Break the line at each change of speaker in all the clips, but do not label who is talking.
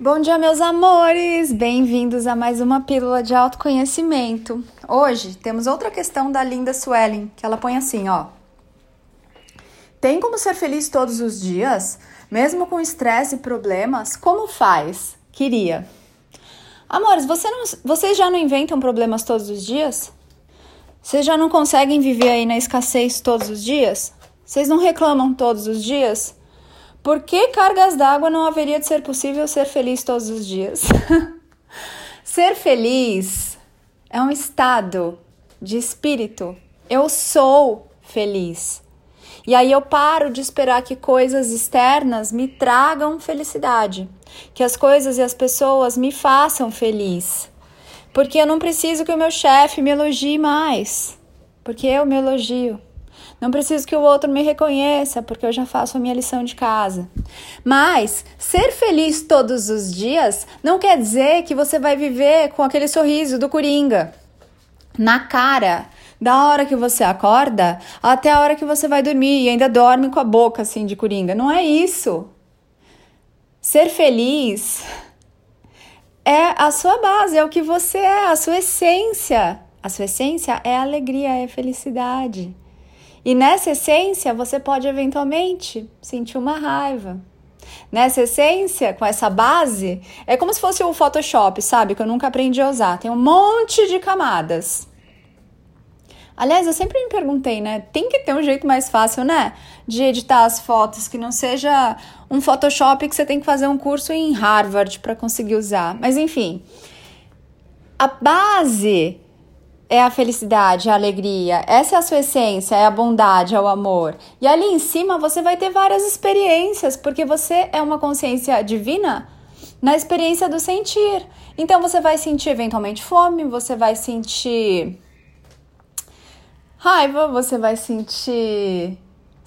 Bom dia, meus amores! Bem-vindos a mais uma pílula de autoconhecimento. Hoje temos outra questão da Linda Swelling, que ela põe assim, ó. Tem como ser feliz todos os dias, mesmo com estresse e problemas? Como faz? Queria. Amores, você não, vocês já não inventam problemas todos os dias? Vocês já não conseguem viver aí na escassez todos os dias? Vocês não reclamam todos os dias? Por que cargas d'água não haveria de ser possível ser feliz todos os dias? ser feliz é um estado de espírito. Eu sou feliz. E aí eu paro de esperar que coisas externas me tragam felicidade, que as coisas e as pessoas me façam feliz. Porque eu não preciso que o meu chefe me elogie mais, porque eu me elogio. Não preciso que o outro me reconheça, porque eu já faço a minha lição de casa. Mas ser feliz todos os dias não quer dizer que você vai viver com aquele sorriso do coringa na cara, da hora que você acorda até a hora que você vai dormir e ainda dorme com a boca assim de coringa. Não é isso. Ser feliz é a sua base, é o que você é, a sua essência. A sua essência é alegria, é felicidade. E nessa essência, você pode eventualmente sentir uma raiva. Nessa essência, com essa base, é como se fosse o Photoshop, sabe? Que eu nunca aprendi a usar. Tem um monte de camadas. Aliás, eu sempre me perguntei, né? Tem que ter um jeito mais fácil, né? De editar as fotos, que não seja um Photoshop que você tem que fazer um curso em Harvard para conseguir usar. Mas enfim, a base é a felicidade, a alegria. Essa é a sua essência, é a bondade, é o amor. E ali em cima você vai ter várias experiências, porque você é uma consciência divina na experiência do sentir. Então você vai sentir eventualmente fome, você vai sentir raiva, você vai sentir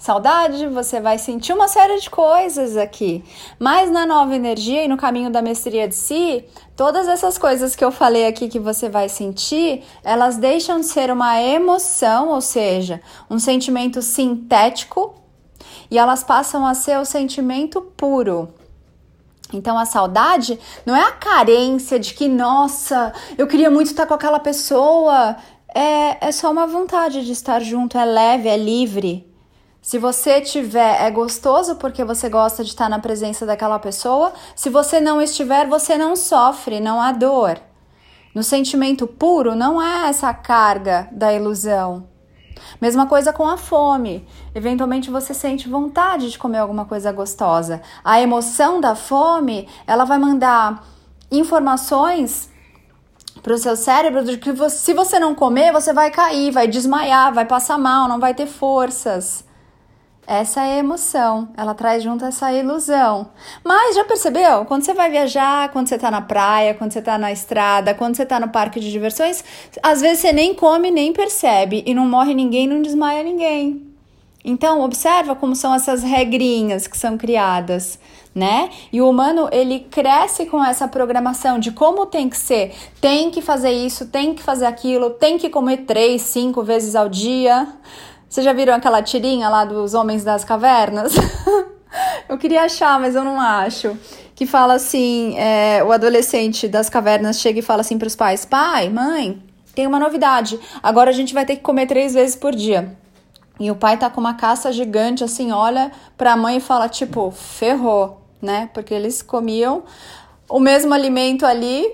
saudade, você vai sentir uma série de coisas aqui. Mas na nova energia e no caminho da mestria de si, todas essas coisas que eu falei aqui que você vai sentir, elas deixam de ser uma emoção, ou seja, um sentimento sintético, e elas passam a ser o sentimento puro. Então a saudade não é a carência de que, nossa, eu queria muito estar com aquela pessoa. É, é só uma vontade de estar junto, é leve, é livre. Se você tiver, é gostoso porque você gosta de estar na presença daquela pessoa. Se você não estiver, você não sofre, não há dor. No sentimento puro, não é essa carga da ilusão. Mesma coisa com a fome. Eventualmente você sente vontade de comer alguma coisa gostosa. A emoção da fome, ela vai mandar informações para o seu cérebro de que se você não comer, você vai cair, vai desmaiar, vai passar mal, não vai ter forças. Essa é a emoção, ela traz junto essa ilusão. Mas já percebeu? Quando você vai viajar, quando você tá na praia, quando você tá na estrada, quando você tá no parque de diversões, às vezes você nem come, nem percebe e não morre ninguém, não desmaia ninguém. Então, observa como são essas regrinhas que são criadas, né? E o humano, ele cresce com essa programação de como tem que ser. Tem que fazer isso, tem que fazer aquilo, tem que comer três, cinco vezes ao dia. Vocês já viram aquela tirinha lá dos Homens das Cavernas? eu queria achar, mas eu não acho. Que fala assim: é, o adolescente das cavernas chega e fala assim para os pais: pai, mãe, tem uma novidade. Agora a gente vai ter que comer três vezes por dia. E o pai tá com uma caça gigante, assim, olha pra mãe e fala, tipo, ferrou, né? Porque eles comiam o mesmo alimento ali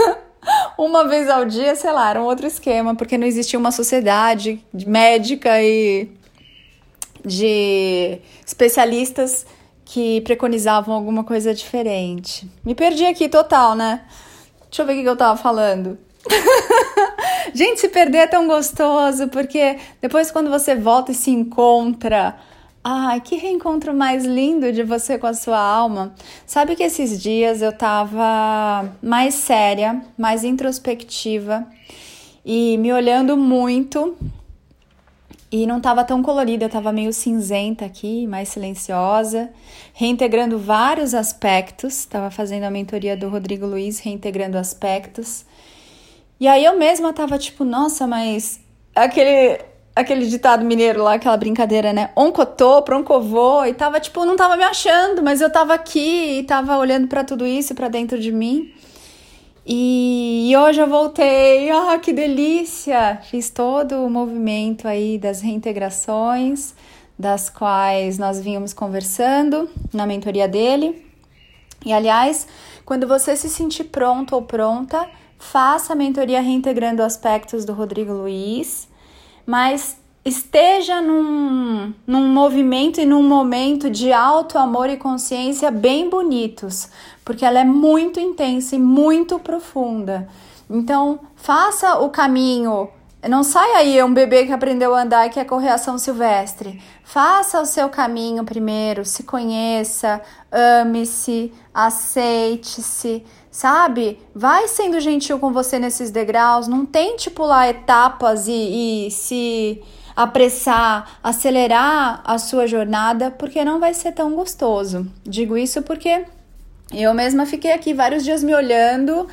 uma vez ao dia, sei lá, era um outro esquema, porque não existia uma sociedade médica e de especialistas que preconizavam alguma coisa diferente. Me perdi aqui total, né? Deixa eu ver o que eu tava falando. Gente, se perder é tão gostoso, porque depois quando você volta e se encontra Ai, que reencontro mais lindo de você com a sua alma. Sabe que esses dias eu tava mais séria, mais introspectiva e me olhando muito e não tava tão colorida, tava meio cinzenta aqui, mais silenciosa, reintegrando vários aspectos. Tava fazendo a mentoria do Rodrigo Luiz, reintegrando aspectos. E aí eu mesma tava tipo, nossa, mas aquele aquele ditado mineiro lá, aquela brincadeira, né? Oncotô, proncovô, e tava tipo, não tava me achando, mas eu tava aqui e tava olhando para tudo isso, para dentro de mim. E, e hoje eu voltei, ah, que delícia! Fiz todo o movimento aí das reintegrações, das quais nós vínhamos conversando na mentoria dele. E aliás, quando você se sentir pronto ou pronta, faça a mentoria reintegrando aspectos do Rodrigo Luiz, mas esteja num, num movimento e num momento de alto amor e consciência bem bonitos, porque ela é muito intensa e muito profunda. Então, faça o caminho. Não saia aí um bebê que aprendeu a andar e quer correr ação silvestre. Faça o seu caminho primeiro, se conheça, ame-se, aceite-se, sabe? Vai sendo gentil com você nesses degraus, não tente pular etapas e, e se apressar, acelerar a sua jornada, porque não vai ser tão gostoso. Digo isso porque eu mesma fiquei aqui vários dias me olhando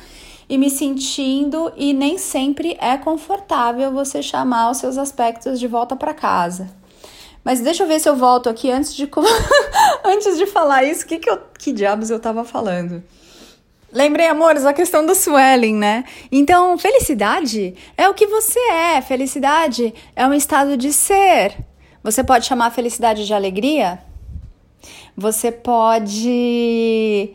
e me sentindo e nem sempre é confortável você chamar os seus aspectos de volta para casa. Mas deixa eu ver se eu volto aqui antes de antes de falar isso, que que, eu, que diabos eu tava falando? Lembrei, amores, a questão do swelling, né? Então, felicidade é o que você é. Felicidade é um estado de ser. Você pode chamar felicidade de alegria. Você pode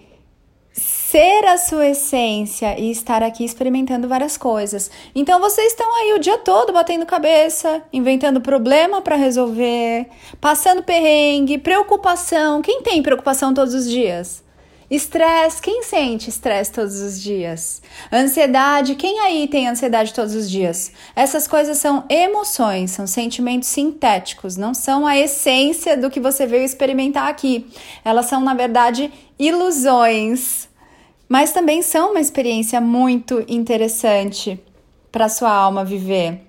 ser a sua essência e estar aqui experimentando várias coisas. Então vocês estão aí o dia todo batendo cabeça, inventando problema para resolver, passando perrengue, preocupação. Quem tem preocupação todos os dias? Estresse, quem sente estresse todos os dias? Ansiedade, quem aí tem ansiedade todos os dias? Essas coisas são emoções, são sentimentos sintéticos, não são a essência do que você veio experimentar aqui. Elas são, na verdade, ilusões, mas também são uma experiência muito interessante para sua alma viver.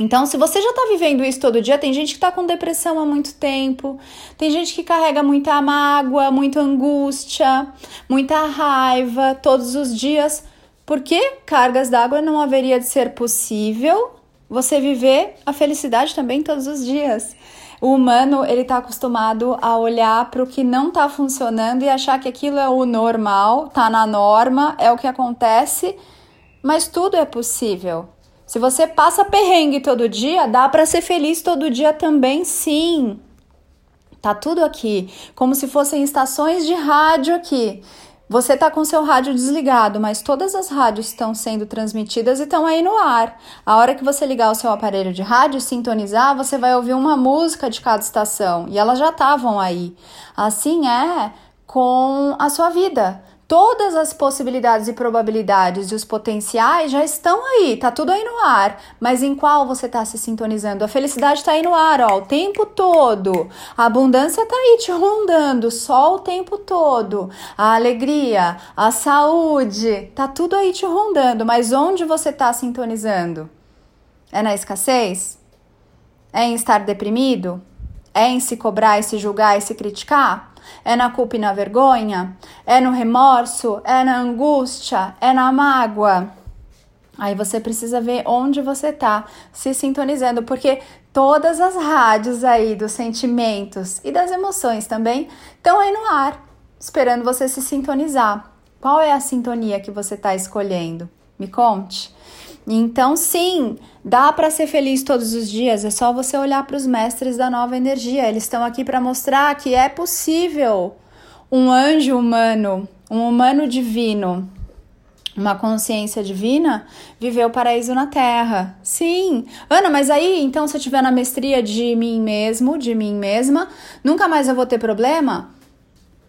Então, se você já está vivendo isso todo dia, tem gente que está com depressão há muito tempo, tem gente que carrega muita mágoa, muita angústia, muita raiva todos os dias. Por que cargas d'água não haveria de ser possível você viver a felicidade também todos os dias? O humano, ele está acostumado a olhar para o que não está funcionando e achar que aquilo é o normal, tá na norma, é o que acontece, mas tudo é possível. Se você passa perrengue todo dia, dá para ser feliz todo dia também, sim. Tá tudo aqui, como se fossem estações de rádio aqui. Você tá com seu rádio desligado, mas todas as rádios estão sendo transmitidas e estão aí no ar. A hora que você ligar o seu aparelho de rádio, sintonizar, você vai ouvir uma música de cada estação e elas já estavam aí. Assim é com a sua vida todas as possibilidades e probabilidades e os potenciais já estão aí, tá tudo aí no ar. Mas em qual você tá se sintonizando? A felicidade tá aí no ar, ó, o tempo todo. A abundância tá aí te rondando, só o tempo todo. A alegria, a saúde, tá tudo aí te rondando. Mas onde você tá sintonizando? É na escassez? É em estar deprimido? É em se cobrar e se julgar e se criticar? É na culpa e na vergonha? É no remorso? É na angústia? É na mágoa? Aí você precisa ver onde você tá se sintonizando, porque todas as rádios aí dos sentimentos e das emoções também estão aí no ar, esperando você se sintonizar. Qual é a sintonia que você está escolhendo? Me conte. Então, sim, dá para ser feliz todos os dias, é só você olhar para os mestres da nova energia. Eles estão aqui para mostrar que é possível um anjo humano, um humano divino, uma consciência divina viver o paraíso na terra. Sim. Ana, mas aí, então, se eu tiver na mestria de mim mesmo, de mim mesma, nunca mais eu vou ter problema?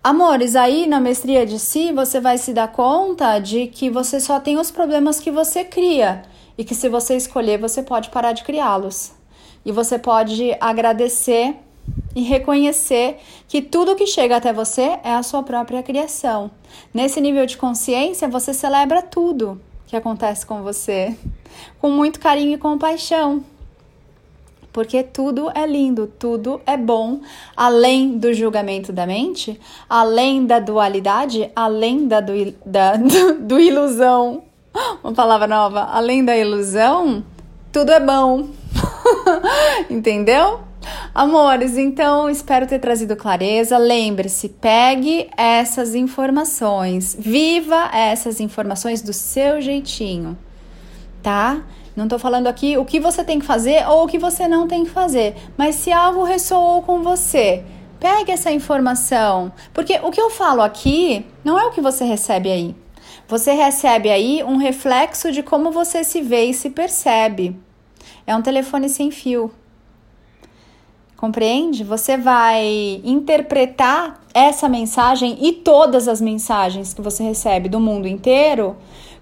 Amores, aí na mestria de si você vai se dar conta de que você só tem os problemas que você cria e que se você escolher você pode parar de criá-los. E você pode agradecer e reconhecer que tudo que chega até você é a sua própria criação. Nesse nível de consciência, você celebra tudo que acontece com você com muito carinho e compaixão porque tudo é lindo, tudo é bom, além do julgamento da mente, além da dualidade, além da, do, da do, do ilusão, uma palavra nova, além da ilusão, tudo é bom. Entendeu? Amores, então espero ter trazido clareza. Lembre-se, pegue essas informações, viva essas informações do seu jeitinho, tá? Não tô falando aqui o que você tem que fazer ou o que você não tem que fazer, mas se algo ressoou com você, pegue essa informação, porque o que eu falo aqui não é o que você recebe aí. Você recebe aí um reflexo de como você se vê e se percebe. É um telefone sem fio. Compreende? Você vai interpretar essa mensagem e todas as mensagens que você recebe do mundo inteiro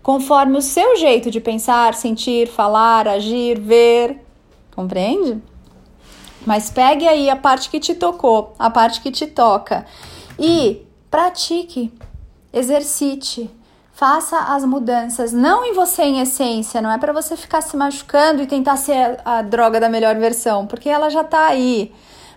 conforme o seu jeito de pensar, sentir, falar, agir, ver. Compreende? Mas pegue aí a parte que te tocou, a parte que te toca e pratique, exercite, faça as mudanças, não em você em essência, não é para você ficar se machucando e tentar ser a droga da melhor versão, porque ela já tá aí.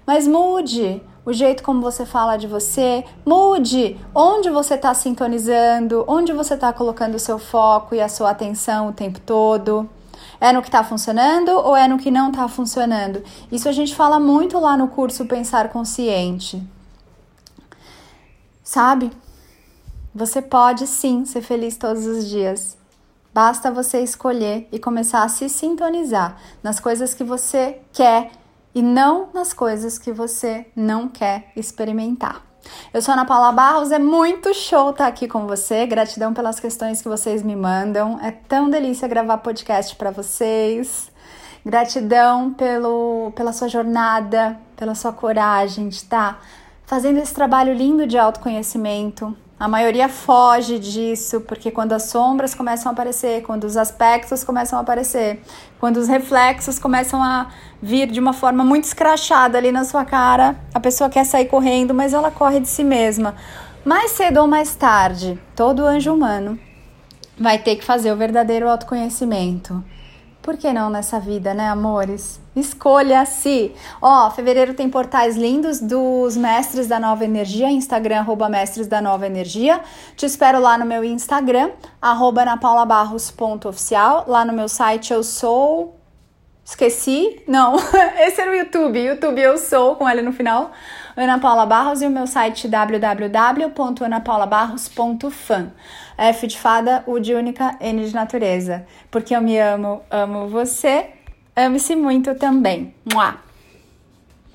Mas mude o jeito como você fala de você, mude onde você está sintonizando, onde você está colocando o seu foco e a sua atenção o tempo todo. É no que está funcionando ou é no que não está funcionando? Isso a gente fala muito lá no curso Pensar Consciente. Sabe? Você pode sim ser feliz todos os dias. Basta você escolher e começar a se sintonizar nas coisas que você quer e não nas coisas que você não quer experimentar. Eu sou Ana Paula Barros, é muito show estar aqui com você. Gratidão pelas questões que vocês me mandam. É tão delícia gravar podcast para vocês. Gratidão pelo, pela sua jornada, pela sua coragem de estar fazendo esse trabalho lindo de autoconhecimento, a maioria foge disso, porque quando as sombras começam a aparecer, quando os aspectos começam a aparecer, quando os reflexos começam a vir de uma forma muito escrachada ali na sua cara, a pessoa quer sair correndo, mas ela corre de si mesma. Mais cedo ou mais tarde, todo anjo humano vai ter que fazer o verdadeiro autoconhecimento. Por que não nessa vida, né, amores? Escolha-se! Ó, fevereiro tem portais lindos dos Mestres da Nova Energia, Instagram, arroba Mestres da Nova Energia. Te espero lá no meu Instagram, arroba napaulabarros.oficial. Lá no meu site eu sou... Esqueci? Não, esse era o YouTube. YouTube eu sou, com L no final. Ana Paula Barros e o meu site www.anapaulabarros.fan. F de fada, U de única, N de natureza. Porque eu me amo, amo você, ame-se muito também. Mua!